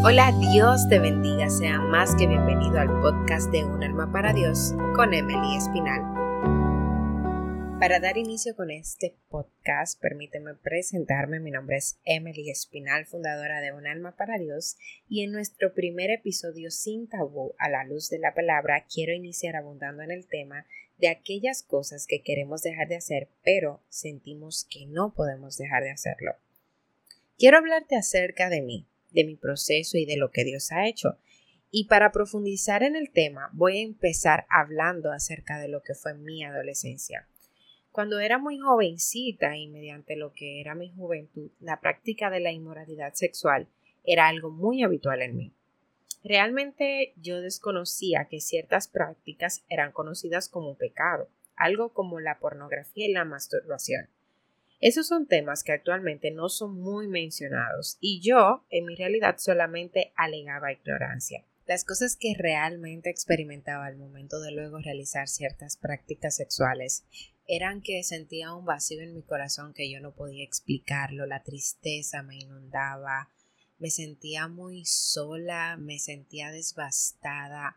Hola, Dios te bendiga, sea más que bienvenido al podcast de Un alma para Dios con Emily Espinal. Para dar inicio con este podcast, permíteme presentarme. Mi nombre es Emily Espinal, fundadora de Un alma para Dios, y en nuestro primer episodio sin tabú a la luz de la palabra, quiero iniciar abundando en el tema de aquellas cosas que queremos dejar de hacer, pero sentimos que no podemos dejar de hacerlo. Quiero hablarte acerca de mí, de mi proceso y de lo que Dios ha hecho. Y para profundizar en el tema, voy a empezar hablando acerca de lo que fue mi adolescencia. Cuando era muy jovencita y mediante lo que era mi juventud, la práctica de la inmoralidad sexual era algo muy habitual en mí. Realmente yo desconocía que ciertas prácticas eran conocidas como pecado, algo como la pornografía y la masturbación. Esos son temas que actualmente no son muy mencionados y yo, en mi realidad, solamente alegaba ignorancia. Las cosas que realmente experimentaba al momento de luego realizar ciertas prácticas sexuales eran que sentía un vacío en mi corazón que yo no podía explicarlo, la tristeza me inundaba, me sentía muy sola, me sentía devastada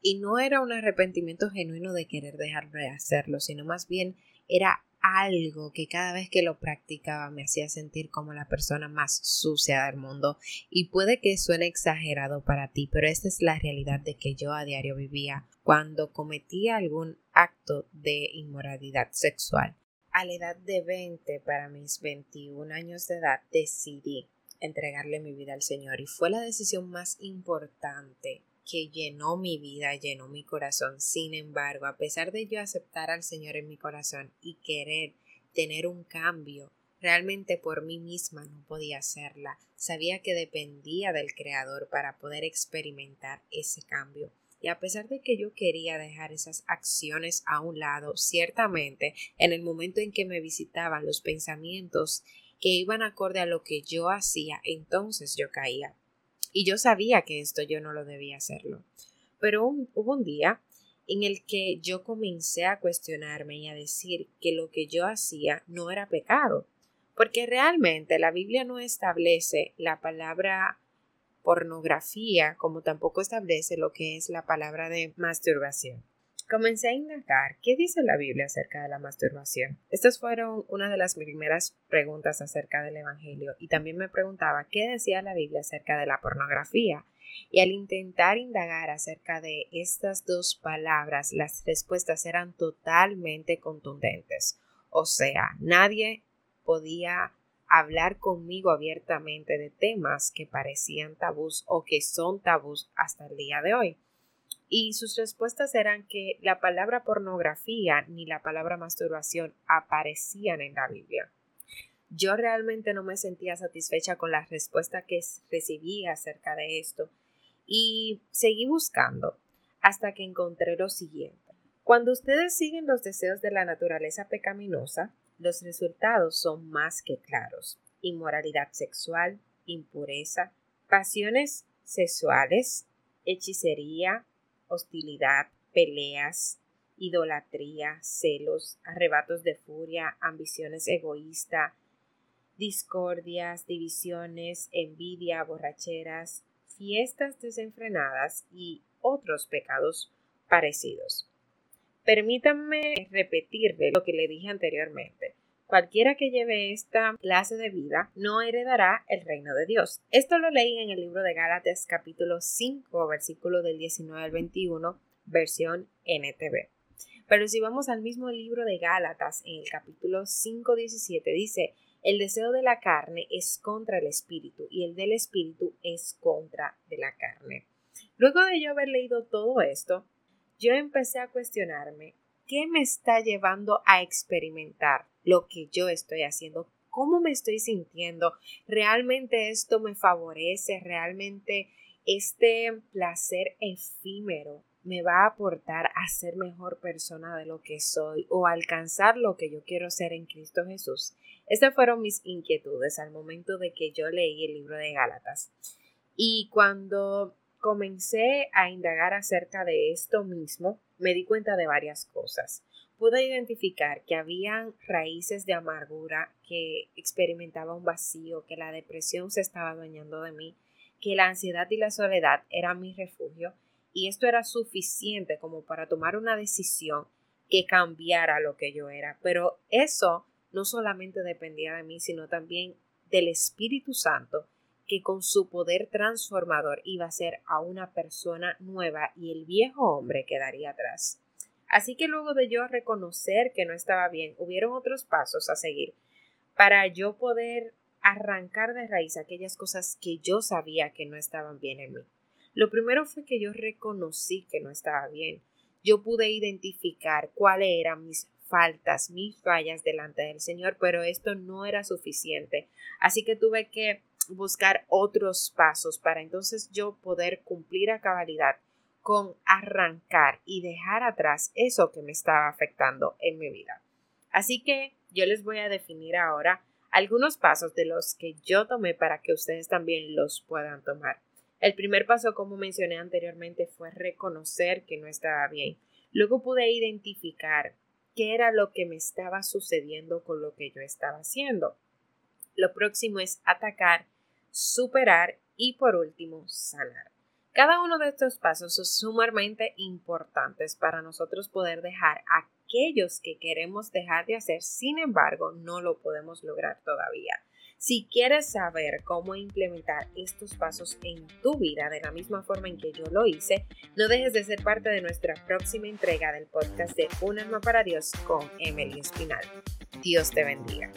y no era un arrepentimiento genuino de querer dejar de hacerlo, sino más bien era algo que cada vez que lo practicaba me hacía sentir como la persona más sucia del mundo. Y puede que suene exagerado para ti, pero esta es la realidad de que yo a diario vivía cuando cometía algún acto de inmoralidad sexual. A la edad de 20, para mis 21 años de edad, decidí entregarle mi vida al Señor y fue la decisión más importante que llenó mi vida, llenó mi corazón. Sin embargo, a pesar de yo aceptar al Señor en mi corazón y querer tener un cambio, realmente por mí misma no podía hacerla. Sabía que dependía del Creador para poder experimentar ese cambio. Y a pesar de que yo quería dejar esas acciones a un lado, ciertamente en el momento en que me visitaban los pensamientos que iban acorde a lo que yo hacía, entonces yo caía. Y yo sabía que esto yo no lo debía hacerlo. Pero hubo un día en el que yo comencé a cuestionarme y a decir que lo que yo hacía no era pecado, porque realmente la Biblia no establece la palabra pornografía como tampoco establece lo que es la palabra de masturbación. Comencé a indagar qué dice la Biblia acerca de la masturbación. Estas fueron una de las primeras preguntas acerca del Evangelio y también me preguntaba qué decía la Biblia acerca de la pornografía. Y al intentar indagar acerca de estas dos palabras, las respuestas eran totalmente contundentes. O sea, nadie podía hablar conmigo abiertamente de temas que parecían tabús o que son tabús hasta el día de hoy y sus respuestas eran que la palabra pornografía ni la palabra masturbación aparecían en la Biblia. Yo realmente no me sentía satisfecha con la respuesta que recibí acerca de esto y seguí buscando hasta que encontré lo siguiente. Cuando ustedes siguen los deseos de la naturaleza pecaminosa, los resultados son más que claros. Inmoralidad sexual, impureza, pasiones sexuales, hechicería, hostilidad, peleas, idolatría, celos, arrebatos de furia, ambiciones egoístas, discordias, divisiones, envidia, borracheras, fiestas desenfrenadas y otros pecados parecidos. Permítanme repetirle lo que le dije anteriormente. Cualquiera que lleve esta clase de vida no heredará el reino de Dios. Esto lo leí en el libro de Gálatas capítulo 5, versículo del 19 al 21, versión NTV. Pero si vamos al mismo libro de Gálatas, en el capítulo 5, 17, dice, el deseo de la carne es contra el espíritu y el del espíritu es contra de la carne. Luego de yo haber leído todo esto, yo empecé a cuestionarme qué me está llevando a experimentar lo que yo estoy haciendo, cómo me estoy sintiendo, realmente esto me favorece, realmente este placer efímero me va a aportar a ser mejor persona de lo que soy o alcanzar lo que yo quiero ser en Cristo Jesús. Estas fueron mis inquietudes al momento de que yo leí el libro de Gálatas. Y cuando comencé a indagar acerca de esto mismo, me di cuenta de varias cosas pude identificar que habían raíces de amargura, que experimentaba un vacío, que la depresión se estaba adueñando de mí, que la ansiedad y la soledad eran mi refugio y esto era suficiente como para tomar una decisión que cambiara lo que yo era. Pero eso no solamente dependía de mí, sino también del Espíritu Santo, que con su poder transformador iba a ser a una persona nueva y el viejo hombre quedaría atrás. Así que luego de yo reconocer que no estaba bien, hubieron otros pasos a seguir para yo poder arrancar de raíz aquellas cosas que yo sabía que no estaban bien en mí. Lo primero fue que yo reconocí que no estaba bien. Yo pude identificar cuáles eran mis faltas, mis fallas delante del Señor, pero esto no era suficiente. Así que tuve que buscar otros pasos para entonces yo poder cumplir a cabalidad con arrancar y dejar atrás eso que me estaba afectando en mi vida. Así que yo les voy a definir ahora algunos pasos de los que yo tomé para que ustedes también los puedan tomar. El primer paso, como mencioné anteriormente, fue reconocer que no estaba bien. Luego pude identificar qué era lo que me estaba sucediendo con lo que yo estaba haciendo. Lo próximo es atacar, superar y por último sanar. Cada uno de estos pasos son sumamente importantes para nosotros poder dejar aquellos que queremos dejar de hacer, sin embargo, no lo podemos lograr todavía. Si quieres saber cómo implementar estos pasos en tu vida de la misma forma en que yo lo hice, no dejes de ser parte de nuestra próxima entrega del podcast de Un alma para Dios con Emily Espinal. Dios te bendiga.